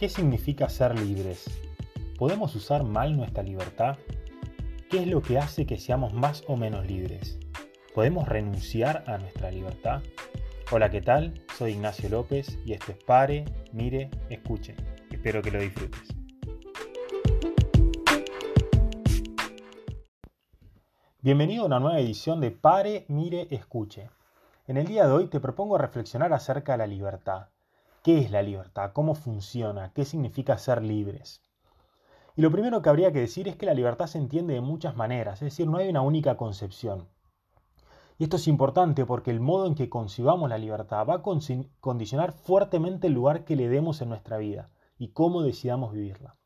¿Qué significa ser libres? ¿Podemos usar mal nuestra libertad? ¿Qué es lo que hace que seamos más o menos libres? ¿Podemos renunciar a nuestra libertad? Hola, ¿qué tal? Soy Ignacio López y esto es Pare, Mire, Escuche. Espero que lo disfrutes. Bienvenido a una nueva edición de Pare, Mire, Escuche. En el día de hoy te propongo reflexionar acerca de la libertad. ¿Qué es la libertad? ¿Cómo funciona? ¿Qué significa ser libres? Y lo primero que habría que decir es que la libertad se entiende de muchas maneras, es decir, no hay una única concepción. Y esto es importante porque el modo en que concibamos la libertad va a condicionar fuertemente el lugar que le demos en nuestra vida y cómo decidamos vivirla.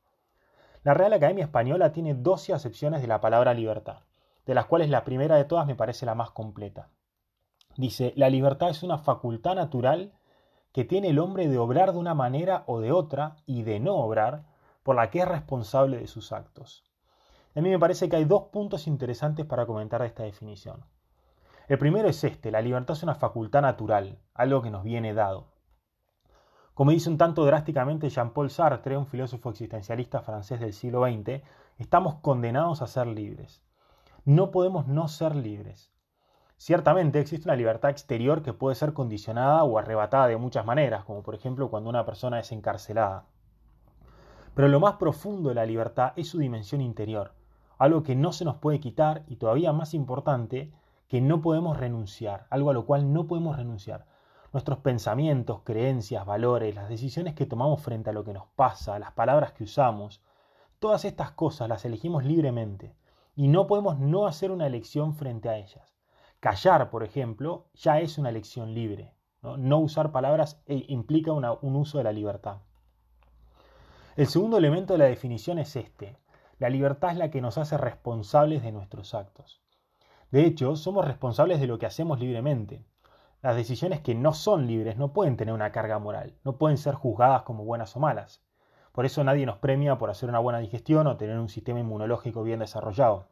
La Real Academia Española tiene 12 acepciones de la palabra libertad, de las cuales la primera de todas me parece la más completa. Dice, la libertad es una facultad natural que tiene el hombre de obrar de una manera o de otra y de no obrar, por la que es responsable de sus actos. A mí me parece que hay dos puntos interesantes para comentar de esta definición. El primero es este, la libertad es una facultad natural, algo que nos viene dado. Como dice un tanto drásticamente Jean-Paul Sartre, un filósofo existencialista francés del siglo XX, estamos condenados a ser libres. No podemos no ser libres. Ciertamente existe una libertad exterior que puede ser condicionada o arrebatada de muchas maneras, como por ejemplo cuando una persona es encarcelada. Pero lo más profundo de la libertad es su dimensión interior, algo que no se nos puede quitar y todavía más importante, que no podemos renunciar, algo a lo cual no podemos renunciar. Nuestros pensamientos, creencias, valores, las decisiones que tomamos frente a lo que nos pasa, las palabras que usamos, todas estas cosas las elegimos libremente y no podemos no hacer una elección frente a ellas. Callar, por ejemplo, ya es una elección libre. No, usar palabras eh, implica un uso de la libertad. El segundo elemento de la definición es este. La libertad es la que nos hace responsables de nuestros actos. De hecho, somos responsables de lo que hacemos libremente. Las decisiones que no son libres no pueden tener una carga moral, no pueden ser juzgadas como buenas o malas. Por eso nadie nos premia por hacer una buena digestión o tener un sistema inmunológico bien desarrollado.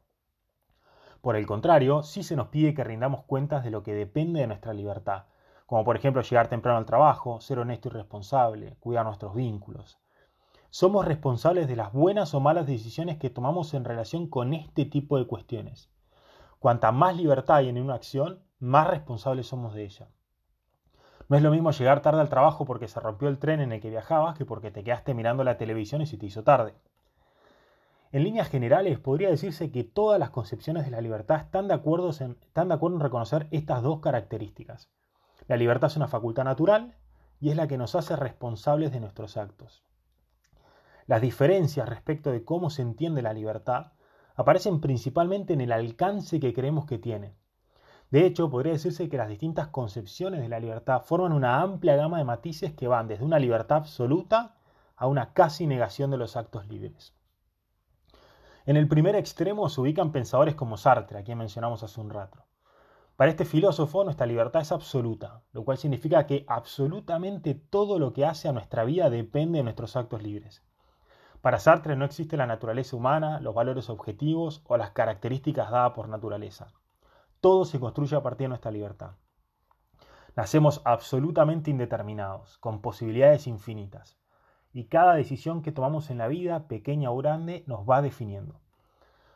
Por el contrario, sí se nos pide que rindamos cuentas de lo que depende de nuestra libertad, como por ejemplo llegar temprano al trabajo, ser honesto y responsable, cuidar nuestros vínculos. Somos responsables de las buenas o malas decisiones que tomamos en relación con este tipo de cuestiones. Cuanta más libertad hay en una acción, más responsables somos de ella. No es lo mismo llegar tarde al trabajo porque se rompió el tren en el que viajabas que porque te quedaste mirando la televisión y se te hizo tarde. En líneas generales, podría decirse que todas las concepciones de la libertad están de, acuerdo en, reconocer estas dos características. La libertad es una facultad natural y es la que nos hace responsables de nuestros actos. Las diferencias respecto de cómo se entiende la libertad aparecen principalmente en el alcance que creemos que tiene. De hecho, podría decirse que las distintas concepciones de la libertad forman una amplia gama de matices que van desde una libertad absoluta a una casi negación de los actos libres. En el primer extremo se ubican pensadores como Sartre, a quien mencionamos hace un rato. Para este filósofo nuestra libertad es absoluta, lo cual significa que absolutamente todo lo que hace a nuestra vida depende de nuestros actos libres. Para Sartre no existe la naturaleza humana, los valores objetivos o las características dadas por naturaleza. Todo se construye a partir de nuestra libertad. Nacemos absolutamente indeterminados, con posibilidades infinitas y cada decisión que tomamos en la vida, pequeña o grande, nos va definiendo.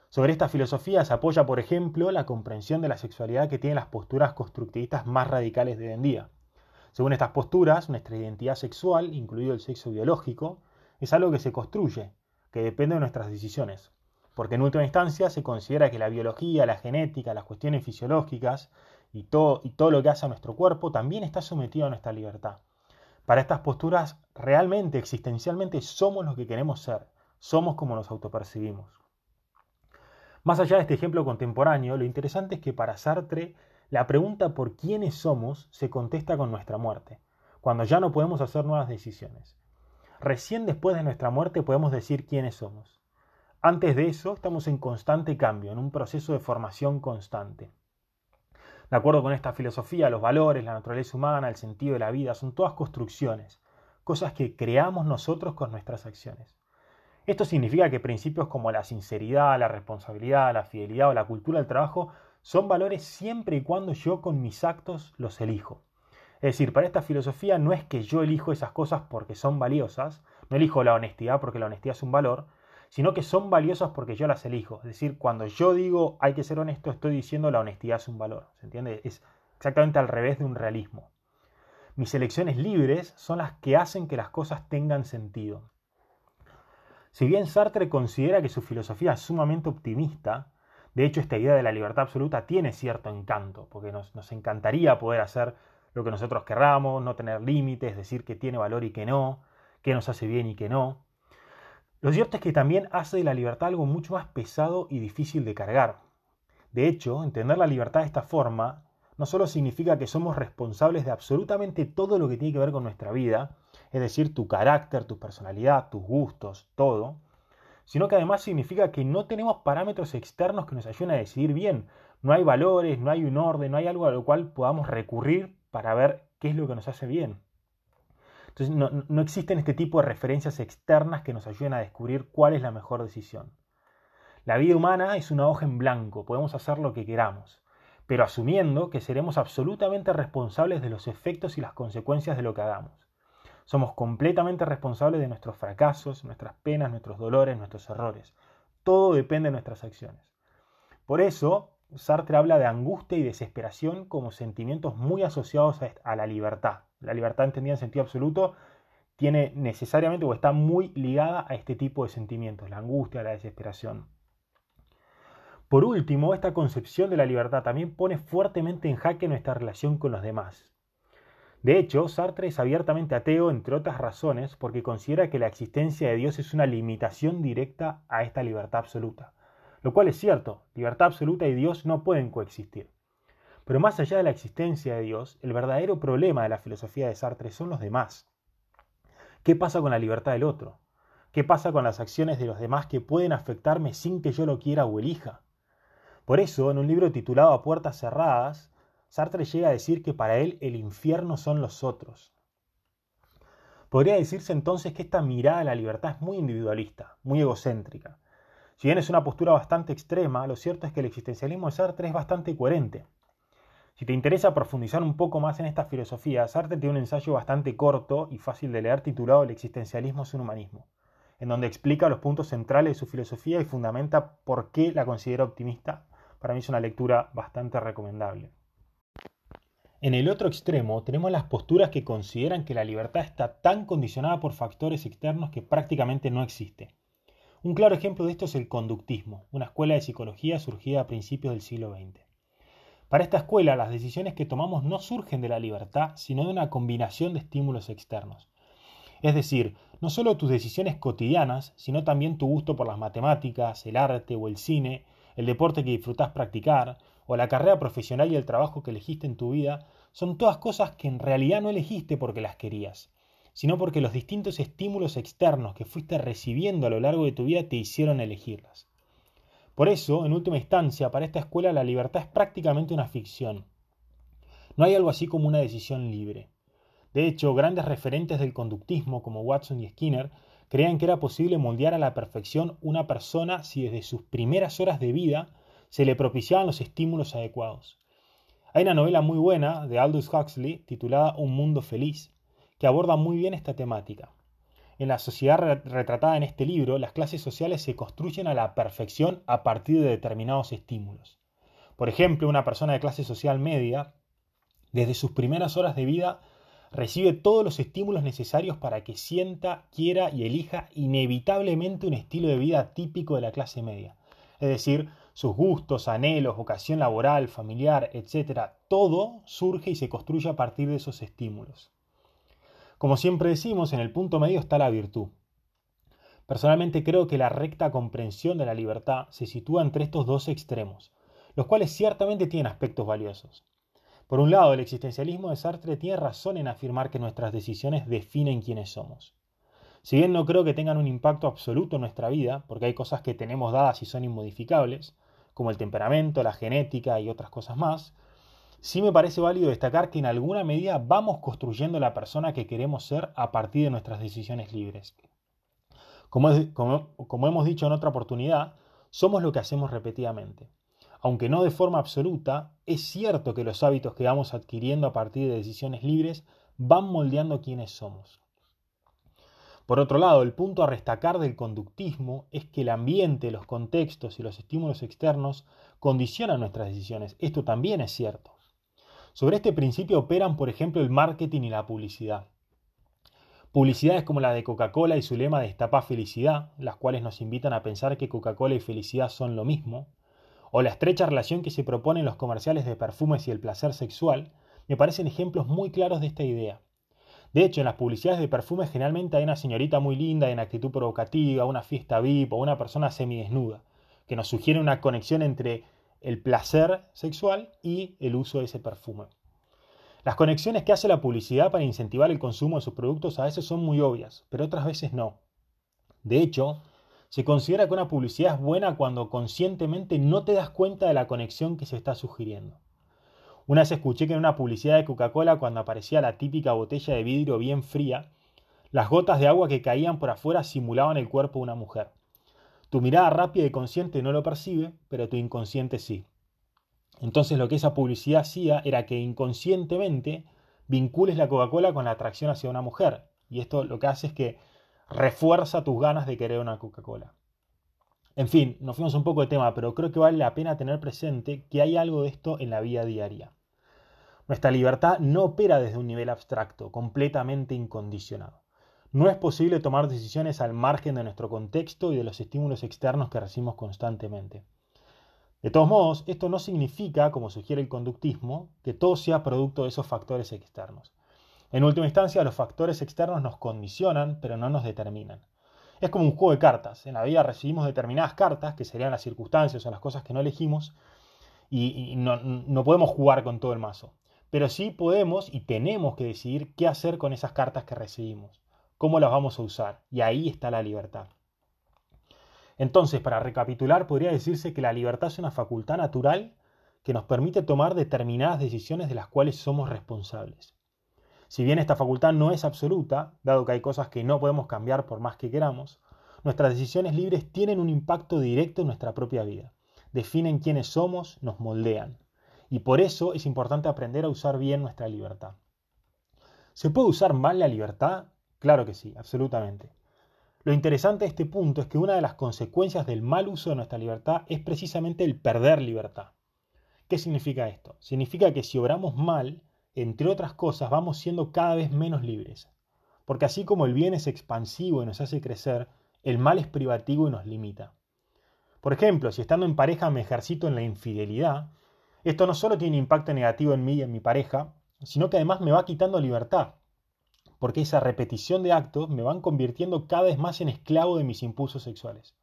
Sobre esta filosofía se apoya, por ejemplo, la comprensión de la sexualidad que tienen las posturas constructivistas más radicales de hoy en día. Según estas posturas, nuestra identidad sexual, incluido el sexo biológico, es algo que se construye, que depende de nuestras decisiones, porque en última instancia se considera que la biología, la genética, las cuestiones fisiológicas y todo, y todo lo que hace a nuestro cuerpo también está sometido a nuestra libertad. Para estas posturas, realmente, existencialmente, somos lo que queremos ser, somos como nos autopercibimos. Más allá de este ejemplo contemporáneo, lo interesante es que para Sartre, la pregunta por quiénes somos se contesta con nuestra muerte, cuando ya no podemos hacer nuevas decisiones. Recién después de nuestra muerte podemos decir quiénes somos. Antes de eso, estamos en constante cambio, en un proceso de formación constante. De acuerdo con esta filosofía, los valores, la naturaleza humana, el sentido de la vida son todas construcciones, cosas que creamos nosotros con nuestras acciones. Esto significa que principios como la sinceridad, la responsabilidad, la fidelidad o la cultura del trabajo son valores siempre y cuando yo con mis actos los elijo. Es decir, para esta filosofía no es que yo elijo esas cosas porque son valiosas, No elijo la honestidad porque la honestidad es un valor, sino que son valiosas porque yo las elijo. Es decir, cuando yo digo hay que ser honesto, estoy diciendo la honestidad es un valor. ¿Se entiende? Es exactamente al revés de un realismo. Mis elecciones libres son las que hacen que las cosas tengan sentido. Si bien Sartre considera que su filosofía es sumamente optimista, de hecho esta idea de la libertad absoluta tiene cierto encanto, porque nos, nos encantaría poder hacer lo que nosotros querramos, no tener límites, decir que tiene valor y que no, que nos hace bien y que no. Lo cierto es que también hace de la libertad algo mucho más pesado y difícil de cargar. De hecho, entender la libertad de esta forma no solo significa que somos responsables de absolutamente todo lo que tiene que ver con nuestra vida, es decir, tu carácter, tu personalidad, tus gustos, todo, sino que además significa que no tenemos parámetros externos que nos ayuden a decidir bien. No hay valores, no hay un orden, no hay algo a lo cual podamos recurrir para ver qué es lo que nos hace bien. Entonces no, no, existen este tipo de referencias externas que nos ayuden a descubrir cuál es la mejor decisión. La vida humana es una hoja en blanco, podemos hacer lo que queramos, pero asumiendo que seremos absolutamente responsables de los efectos y las consecuencias de lo que hagamos. Somos completamente responsables de nuestros fracasos, nuestras penas, nuestros dolores, nuestros errores. Todo depende de nuestras acciones. Por eso, Sartre habla de angustia y desesperación como sentimientos muy asociados a la libertad. La libertad entendida en sentido absoluto tiene necesariamente o está muy ligada a este tipo de sentimientos, la angustia, la desesperación. Por último, esta concepción de la libertad también pone fuertemente en jaque nuestra relación con los demás. De hecho, Sartre es abiertamente ateo, entre otras razones, porque considera que la existencia de Dios es una limitación directa a esta libertad absoluta. Lo cual es cierto, libertad absoluta y Dios no pueden coexistir. Pero más allá de la existencia de Dios, el verdadero problema de la filosofía de Sartre son los demás. ¿Qué pasa con la libertad del otro? ¿Qué pasa con las acciones de los demás que pueden afectarme sin que yo lo quiera o elija? Por eso, en un libro titulado A puertas cerradas, Sartre llega a decir que para él el infierno son los otros. Podría decirse entonces que esta mirada a la libertad es muy individualista, muy egocéntrica, si bien es una postura bastante extrema, lo cierto es que el existencialismo de Sartre es bastante coherente. Si te interesa profundizar un poco más en esta filosofía, Sartre tiene un ensayo bastante corto y fácil de leer titulado El existencialismo es un humanismo, en donde explica los puntos centrales de su filosofía y fundamenta por qué la considera optimista. Para mí es una lectura bastante recomendable. En el otro extremo tenemos las posturas que consideran que la libertad está tan condicionada por factores externos que prácticamente no existe. Un claro ejemplo de esto es el conductismo, una escuela de psicología surgida a principios del siglo XX. Para esta escuela, las decisiones que tomamos no surgen de la libertad, sino de una combinación de estímulos externos. Es decir, no solo tus decisiones cotidianas, sino también tu gusto por las matemáticas, el arte o el cine, el deporte que disfrutas practicar, o la carrera profesional y el trabajo que elegiste en tu vida, son todas cosas que en realidad no elegiste porque las querías, sino porque los distintos estímulos externos que fuiste recibiendo a lo largo de tu vida te hicieron elegirlas. Por eso, en última instancia, para esta escuela la libertad es prácticamente una ficción. No hay algo así como una decisión libre. De hecho, grandes referentes del conductismo como Watson y Skinner creían que era posible moldear a la perfección una persona si desde sus primeras horas de vida se le propiciaban los estímulos adecuados. Hay una novela muy buena de Aldous Huxley titulada Un mundo feliz, que aborda muy bien esta temática. En la sociedad retratada en este libro, las clases sociales se construyen a la perfección a partir de determinados estímulos. Por ejemplo, una persona de clase social media, desde sus primeras horas de vida, recibe todos los estímulos necesarios para que sienta, quiera y elija inevitablemente un estilo de vida típico de la clase media. Es decir, sus gustos, anhelos, vocación laboral, familiar, etc. Todo surge y se construye a partir de esos estímulos. Como siempre decimos, en el punto medio está la virtud. Personalmente creo que la recta comprensión de la libertad se sitúa entre estos dos extremos, los cuales ciertamente tienen aspectos valiosos. Por un lado, el existencialismo de Sartre tiene razón en afirmar que nuestras decisiones definen quiénes somos. Si bien no creo que tengan un impacto absoluto en nuestra vida, porque hay cosas que tenemos dadas y son inmodificables, como el temperamento, la genética y otras cosas más, sí me parece válido destacar que en alguna medida vamos construyendo la persona que queremos ser a partir de nuestras decisiones libres. Como, hemos dicho en otra oportunidad, somos lo que hacemos repetidamente. Aunque no de forma absoluta, es cierto que los hábitos que vamos adquiriendo a partir de decisiones libres van moldeando quiénes somos. Por otro lado, el punto a destacar del conductismo es que el ambiente, los contextos y los estímulos externos condicionan nuestras decisiones. Esto también es cierto. Sobre este principio operan, por ejemplo, el marketing y la publicidad. Publicidades como la de Coca-Cola y su lema de destapa felicidad, las cuales nos invitan a pensar que Coca-Cola y felicidad son lo mismo, o la estrecha relación que se propone en los comerciales de perfumes y el placer sexual, me parecen ejemplos muy claros de esta idea. De hecho, en las publicidades de perfumes generalmente hay una señorita muy linda en actitud provocativa, una fiesta VIP o una persona semidesnuda, que nos sugiere una conexión entre el placer sexual y el uso de ese perfume. Las conexiones que hace la publicidad para incentivar el consumo de sus productos a veces son muy obvias, pero otras veces no. De hecho, se considera que una publicidad es buena cuando conscientemente no te das cuenta de la conexión que se está sugiriendo. Una vez escuché que en una publicidad de Coca-Cola, cuando aparecía la típica botella de vidrio bien fría, las gotas de agua que caían por afuera simulaban el cuerpo de una mujer. Tu mirada rápida y consciente no lo percibe, pero tu inconsciente sí. Entonces lo que esa publicidad hacía era que inconscientemente vincules la Coca-Cola con la atracción hacia una mujer. Y esto lo que hace es que refuerza tus ganas de querer una Coca-Cola. En fin, nos fuimos un poco de tema, pero creo que vale la pena tener presente que hay algo de esto en la vida diaria. Nuestra libertad no opera desde un nivel abstracto, completamente incondicionado. No es posible tomar decisiones al margen de nuestro contexto y de los estímulos externos que recibimos constantemente. De todos modos, esto no significa, como sugiere el conductismo, que todo sea producto de esos factores externos. En última instancia, los factores externos nos condicionan, pero no nos determinan. Es como un juego de cartas. En la vida recibimos determinadas cartas, que serían las circunstancias o las cosas que no elegimos, y, no, no podemos jugar con todo el mazo pero sí podemos y tenemos que decidir qué hacer con esas cartas que recibimos, cómo las vamos a usar, y ahí está la libertad. Entonces, para recapitular, podría decirse que la libertad es una facultad natural que nos permite tomar determinadas decisiones de las cuales somos responsables. Si bien esta facultad no es absoluta, dado que hay cosas que no podemos cambiar por más que queramos, nuestras decisiones libres tienen un impacto directo en nuestra propia vida. Definen quiénes somos, nos moldean y por eso es importante aprender a usar bien nuestra libertad. ¿Se puede usar mal la libertad? Claro que sí, absolutamente. Lo interesante de este punto es que una de las consecuencias del mal uso de nuestra libertad es precisamente el perder libertad. ¿Qué significa esto? Significa que si obramos mal, entre otras cosas, vamos siendo cada vez menos libres. Porque así como el bien es expansivo y nos hace crecer, el mal es privativo y nos limita. Por ejemplo, si estando en pareja me ejercito en la infidelidad, esto no solo tiene impacto negativo en mí y en mi pareja, sino que además me va quitando libertad, porque esa repetición de actos me van convirtiendo cada vez más en esclavo de mis impulsos sexuales.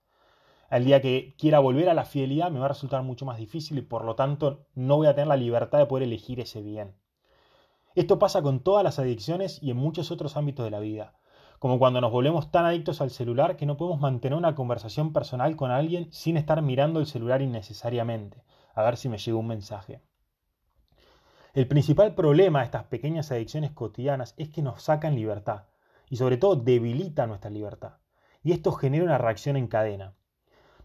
Al día que quiera volver a la fidelidad me va a resultar mucho más difícil y por lo tanto no voy a tener la libertad de poder elegir ese bien. Esto pasa con todas las adicciones y en muchos otros ámbitos de la vida, como cuando nos volvemos tan adictos al celular que no podemos mantener una conversación personal con alguien sin estar mirando el celular innecesariamente, a ver si me llega un mensaje. El principal problema de estas pequeñas adicciones cotidianas es que nos sacan libertad y sobre todo debilitan nuestra libertad. Y esto genera una reacción en cadena.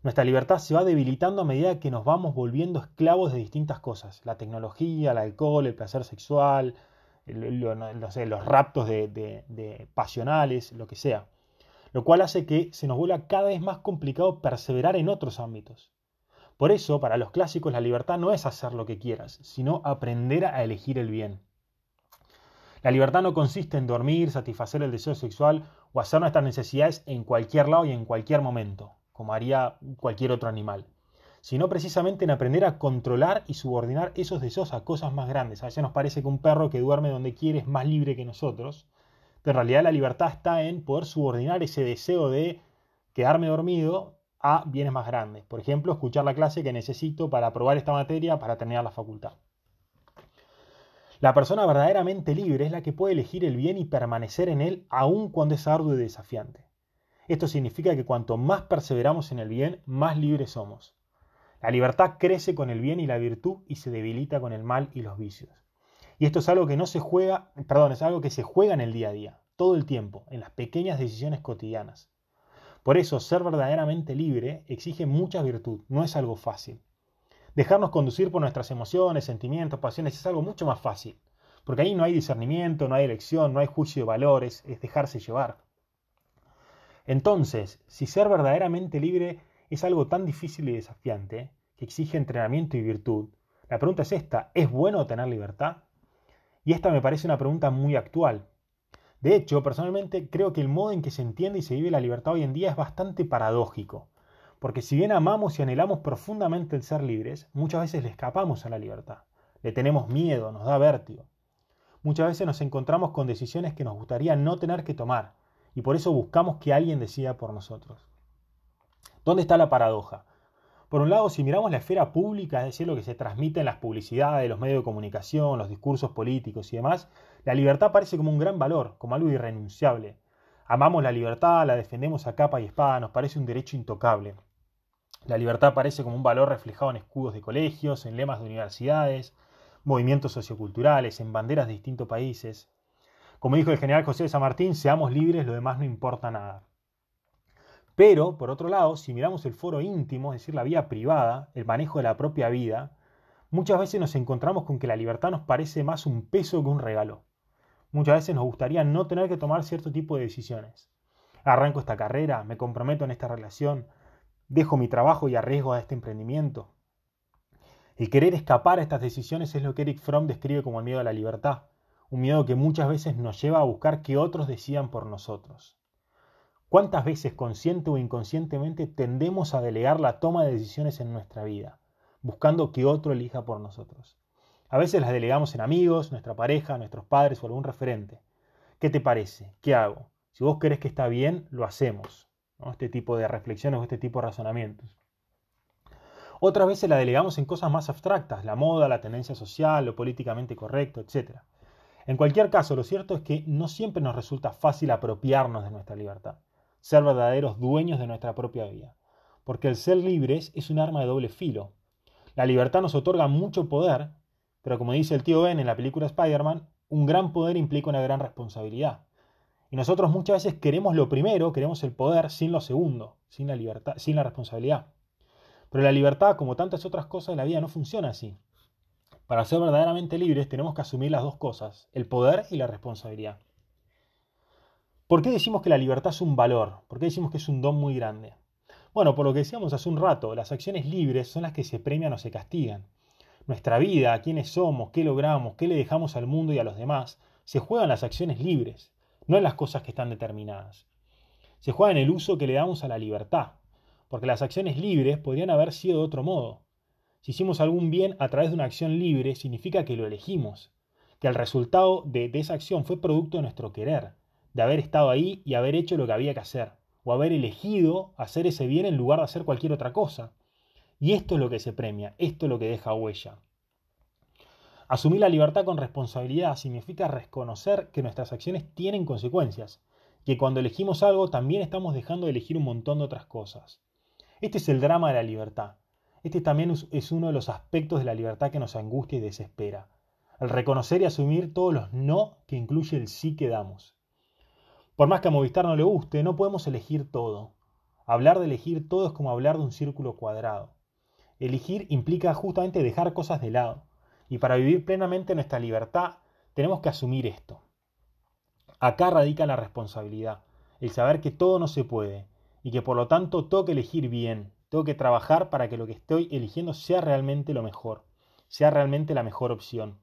Nuestra libertad se va debilitando a medida que nos vamos volviendo esclavos de distintas cosas. La tecnología, el alcohol, el placer sexual, los raptos de pasionales, lo que sea. Lo cual hace que se nos vuelva cada vez más complicado perseverar en otros ámbitos. Por eso, para los clásicos, la libertad no es hacer lo que quieras, sino aprender a elegir el bien. La libertad no consiste en dormir, satisfacer el deseo sexual o hacer nuestras necesidades en cualquier lado y en cualquier momento, como haría cualquier otro animal, sino precisamente en aprender a controlar y subordinar esos deseos a cosas más grandes. A veces nos parece que un perro que duerme donde quiere es más libre que nosotros, pero en realidad la libertad está en poder subordinar ese deseo de quedarme dormido a bienes más grandes. Por ejemplo, escuchar la clase que necesito para aprobar esta materia para terminar la facultad. La persona verdaderamente libre es la que puede elegir el bien y permanecer en él aun cuando es arduo y desafiante. Esto significa que cuanto más perseveramos en el bien, más libres somos. La libertad crece con el bien y la virtud y se debilita con el mal y los vicios. Y esto es algo que no se juega, perdón, es algo que se juega en el día a día, todo el tiempo, en las pequeñas decisiones cotidianas. Por eso, ser verdaderamente libre exige mucha virtud, no es algo fácil. Dejarnos conducir por nuestras emociones, sentimientos, pasiones es algo mucho más fácil, porque ahí no hay discernimiento, no hay elección, no hay juicio de valores, es dejarse llevar. Entonces, si ser verdaderamente libre es algo tan difícil y desafiante, que exige entrenamiento y virtud, la pregunta es esta, ¿es bueno tener libertad? Y esta me parece una pregunta muy actual. De hecho, personalmente creo que el modo en que se entiende y se vive la libertad hoy en día es bastante paradójico, porque si bien amamos y anhelamos profundamente el ser libres, muchas veces le escapamos a la libertad, le tenemos miedo, nos da vértigo. Muchas veces nos encontramos con decisiones que nos gustaría no tener que tomar, y por eso buscamos que alguien decida por nosotros. ¿Dónde está la paradoja? Por un lado, si miramos la esfera pública, es decir, lo que se transmite en las publicidades, los medios de comunicación, los discursos políticos y demás, la libertad parece como un gran valor, como algo irrenunciable. Amamos la libertad, la defendemos a capa y espada, nos parece un derecho intocable. La libertad parece como un valor reflejado en escudos de colegios, en lemas de universidades, movimientos socioculturales, en banderas de distintos países. Como dijo el general José de San Martín, seamos libres, lo demás no importa nada. Pero, por otro lado, si miramos el foro íntimo, es decir, la vida privada, el manejo de la propia vida, muchas veces nos encontramos con que la libertad nos parece más un peso que un regalo. Muchas veces nos gustaría no tener que tomar cierto tipo de decisiones. Arranco esta carrera, me comprometo en esta relación, dejo mi trabajo y arriesgo a este emprendimiento. El querer escapar a estas decisiones es lo que Eric Fromm describe como el miedo a la libertad, un miedo que muchas veces nos lleva a buscar que otros decidan por nosotros. ¿Cuántas veces consciente o inconscientemente tendemos a delegar la toma de decisiones en nuestra vida, buscando que otro elija por nosotros? A veces las delegamos en amigos, nuestra pareja, nuestros padres o algún referente. ¿Qué te parece? ¿Qué hago? Si vos crees que está bien, lo hacemos. Este tipo de reflexiones o este tipo de razonamientos. Otras veces la delegamos en cosas más abstractas, la moda, la tendencia social, lo políticamente correcto, etc. En cualquier caso, lo cierto es que no siempre nos resulta fácil apropiarnos de nuestra libertad ser verdaderos dueños de nuestra propia vida. Porque el ser libres es un arma de doble filo. La libertad nos otorga mucho poder, pero como dice el tío Ben en la película Spider-Man, un gran poder implica una gran responsabilidad. Y nosotros muchas veces queremos lo primero, queremos el poder sin lo segundo, sin la libertad, sin la responsabilidad. Pero la libertad, como tantas otras cosas de la vida, no funciona así. Para ser verdaderamente libres tenemos que asumir las dos cosas, el poder y la responsabilidad. ¿Por qué decimos que la libertad es un valor? ¿Por qué decimos que es un don muy grande? Bueno, por lo que decíamos hace un rato, las acciones libres son las que se premian o se castigan. Nuestra vida, quiénes somos, qué logramos, qué le dejamos al mundo y a los demás, se juega en las acciones libres, no en las cosas que están determinadas. Se juega en el uso que le damos a la libertad, porque las acciones libres podrían haber sido de otro modo. Si hicimos algún bien a través de una acción libre, significa que lo elegimos, que el resultado de, de esa acción fue producto de nuestro querer de haber estado ahí y haber hecho lo que había que hacer, o haber elegido hacer ese bien en lugar de hacer cualquier otra cosa. Y esto es lo que se premia, esto es lo que deja huella. Asumir la libertad con responsabilidad significa reconocer que nuestras acciones tienen consecuencias, que cuando elegimos algo también estamos dejando de elegir un montón de otras cosas. Este es el drama de la libertad. Este también es uno de los aspectos de la libertad que nos angustia y desespera. El reconocer y asumir todos los no que incluye el sí que damos. Por más que a Movistar no le guste, no podemos elegir todo. Hablar de elegir todo es como hablar de un círculo cuadrado. Elegir implica justamente dejar cosas de lado. Y para vivir plenamente nuestra libertad, tenemos que asumir esto. Acá radica la responsabilidad, el saber que todo no se puede y que por lo tanto tengo que elegir bien, tengo que trabajar para que lo que estoy eligiendo sea realmente lo mejor, sea realmente la mejor opción.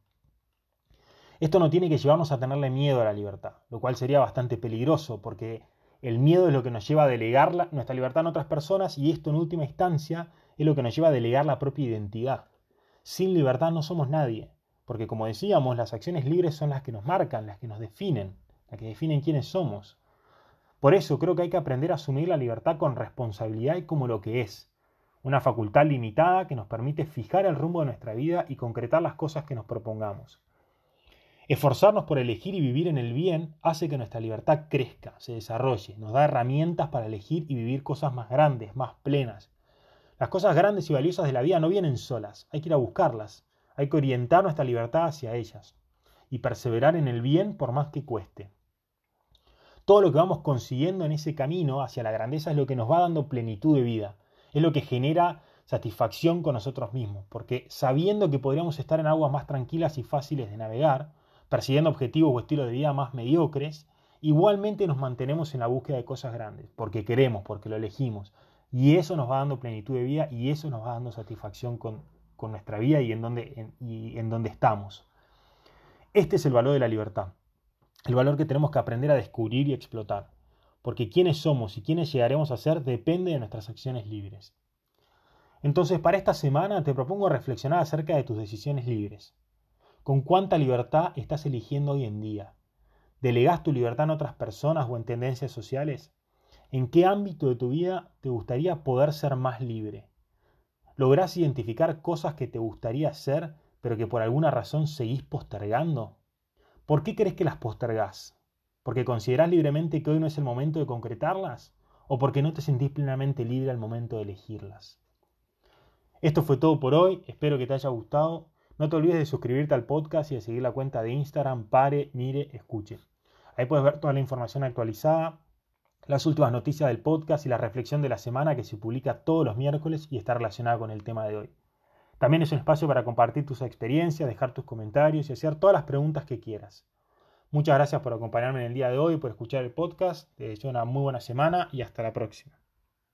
Esto no tiene que llevarnos a tenerle miedo a la libertad, lo cual sería bastante peligroso porque el miedo es lo que nos lleva a delegar nuestra libertad en otras personas y esto en última instancia es lo que nos lleva a delegar la propia identidad. Sin libertad no somos nadie, porque como decíamos, las acciones libres son las que nos marcan, las que nos definen, las que definen quiénes somos. Por eso creo que hay que aprender a asumir la libertad con responsabilidad y como lo que es, una facultad limitada que nos permite fijar el rumbo de nuestra vida y concretar las cosas que nos propongamos. Esforzarnos por elegir y vivir en el bien hace que nuestra libertad crezca, se desarrolle, nos da herramientas para elegir y vivir cosas más grandes, más plenas. Las cosas grandes y valiosas de la vida no vienen solas, hay que ir a buscarlas, hay que orientar nuestra libertad hacia ellas y perseverar en el bien por más que cueste. Todo lo que vamos consiguiendo en ese camino hacia la grandeza es lo que nos va dando plenitud de vida, es lo que genera satisfacción con nosotros mismos, porque sabiendo que podríamos estar en aguas más tranquilas y fáciles de navegar, persiguiendo objetivos o estilos de vida más mediocres igualmente nos mantenemos en la búsqueda de cosas grandes, porque queremos, porque lo elegimos. Y eso nos va dando plenitud de vida y eso nos va dando satisfacción con, nuestra vida y en, donde, y en donde estamos. Este es el valor de la libertad, el valor que tenemos que aprender a descubrir y explotar, porque quiénes somos y quiénes llegaremos a ser depende de nuestras acciones libres. Entonces, para esta semana te propongo reflexionar acerca de tus decisiones libres. ¿Con cuánta libertad estás eligiendo hoy en día? ¿Delegas tu libertad en otras personas o en tendencias sociales? ¿En qué ámbito de tu vida te gustaría poder ser más libre? ¿Lográs identificar cosas que te gustaría hacer, pero que por alguna razón seguís postergando? ¿Por qué crees que las postergás? ¿Porque considerás libremente que hoy no es el momento de concretarlas? ¿O porque no te sentís plenamente libre al momento de elegirlas? Esto fue todo por hoy, espero que te haya gustado. No te olvides de suscribirte al podcast y de seguir la cuenta de Instagram Pare, Mire, Escuche. Ahí puedes ver toda la información actualizada, las últimas noticias del podcast y la reflexión de la semana que se publica todos los miércoles y está relacionada con el tema de hoy. También es un espacio para compartir tus experiencias, dejar tus comentarios y hacer todas las preguntas que quieras. Muchas gracias por acompañarme en el día de hoy, por escuchar el podcast. Te deseo una muy buena semana y hasta la próxima.